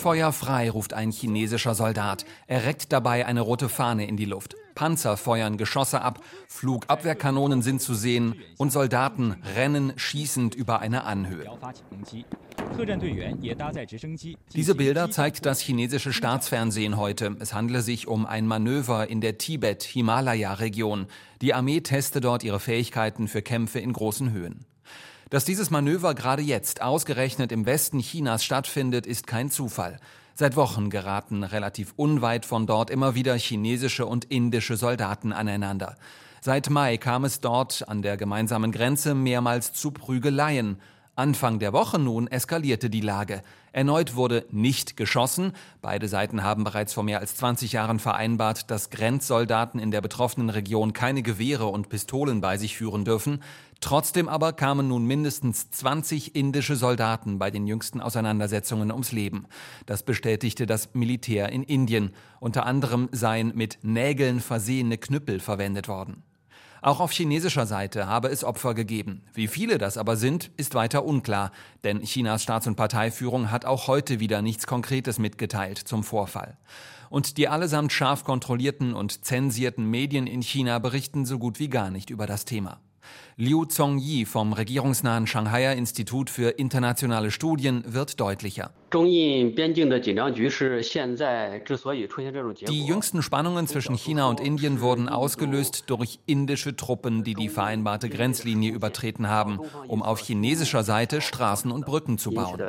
Feuer frei, ruft ein chinesischer Soldat. Er reckt dabei eine rote Fahne in die Luft. Panzer feuern Geschosse ab, Flugabwehrkanonen sind zu sehen und Soldaten rennen schießend über eine Anhöhe. Diese Bilder zeigt das chinesische Staatsfernsehen heute. Es handle sich um ein Manöver in der Tibet-Himalaya-Region. Die Armee teste dort ihre Fähigkeiten für Kämpfe in großen Höhen. Dass dieses Manöver gerade jetzt ausgerechnet im Westen Chinas stattfindet, ist kein Zufall. Seit Wochen geraten relativ unweit von dort immer wieder chinesische und indische Soldaten aneinander. Seit Mai kam es dort an der gemeinsamen Grenze mehrmals zu Prügeleien. Anfang der Woche nun eskalierte die Lage. Erneut wurde nicht geschossen. Beide Seiten haben bereits vor mehr als 20 Jahren vereinbart, dass Grenzsoldaten in der betroffenen Region keine Gewehre und Pistolen bei sich führen dürfen. Trotzdem aber kamen nun mindestens 20 indische Soldaten bei den jüngsten Auseinandersetzungen ums Leben. Das bestätigte das Militär in Indien. Unter anderem seien mit Nägeln versehene Knüppel verwendet worden. Auch auf chinesischer Seite habe es Opfer gegeben. Wie viele das aber sind, ist weiter unklar, denn Chinas Staats- und Parteiführung hat auch heute wieder nichts Konkretes mitgeteilt zum Vorfall. Und die allesamt scharf kontrollierten und zensierten Medien in China berichten so gut wie gar nicht über das Thema. Liu Zongyi vom regierungsnahen Shanghaier Institut für internationale Studien wird deutlicher. Die jüngsten Spannungen zwischen China und Indien wurden ausgelöst durch indische Truppen, die die vereinbarte Grenzlinie übertreten haben, um auf chinesischer Seite Straßen und Brücken zu bauen.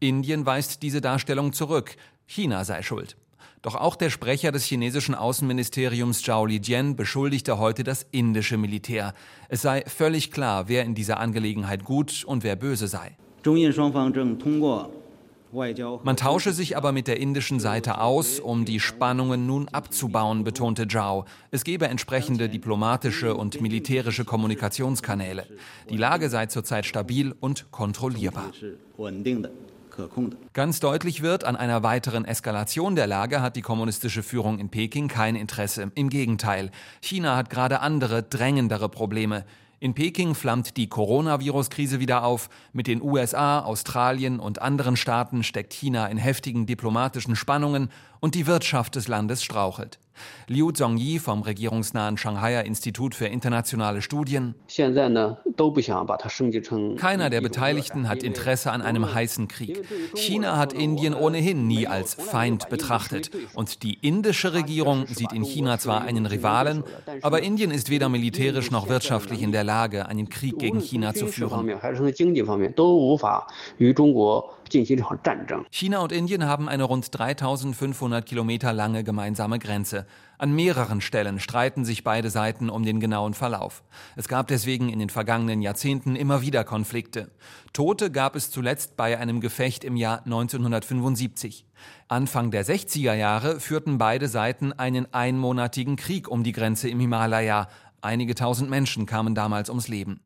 Indien weist diese Darstellung zurück. China sei schuld. Doch auch der Sprecher des chinesischen Außenministeriums Zhao Lijian beschuldigte heute das indische Militär. Es sei völlig klar, wer in dieser Angelegenheit gut und wer böse sei. Man tausche sich aber mit der indischen Seite aus, um die Spannungen nun abzubauen, betonte Zhao. Es gebe entsprechende diplomatische und militärische Kommunikationskanäle. Die Lage sei zurzeit stabil und kontrollierbar. Ganz deutlich wird, an einer weiteren Eskalation der Lage hat die kommunistische Führung in Peking kein Interesse. Im Gegenteil, China hat gerade andere, drängendere Probleme. In Peking flammt die Coronavirus-Krise wieder auf. Mit den USA, Australien und anderen Staaten steckt China in heftigen diplomatischen Spannungen und die Wirtschaft des Landes strauchelt. Liu Zhongyi vom regierungsnahen Shanghaier Institut für internationale Studien. Keiner der Beteiligten hat Interesse an einem heißen Krieg. China hat Indien ohnehin nie als Feind betrachtet. Und die indische Regierung sieht in China zwar einen Rivalen, aber Indien ist weder militärisch noch wirtschaftlich in der Lage, einen Krieg gegen China zu führen. China und Indien haben eine rund 3500 Kilometer lange gemeinsame Grenze. An mehreren Stellen streiten sich beide Seiten um den genauen Verlauf. Es gab deswegen in den vergangenen Jahrzehnten immer wieder Konflikte. Tote gab es zuletzt bei einem Gefecht im Jahr 1975. Anfang der 60er Jahre führten beide Seiten einen einmonatigen Krieg um die Grenze im Himalaya. Einige tausend Menschen kamen damals ums Leben.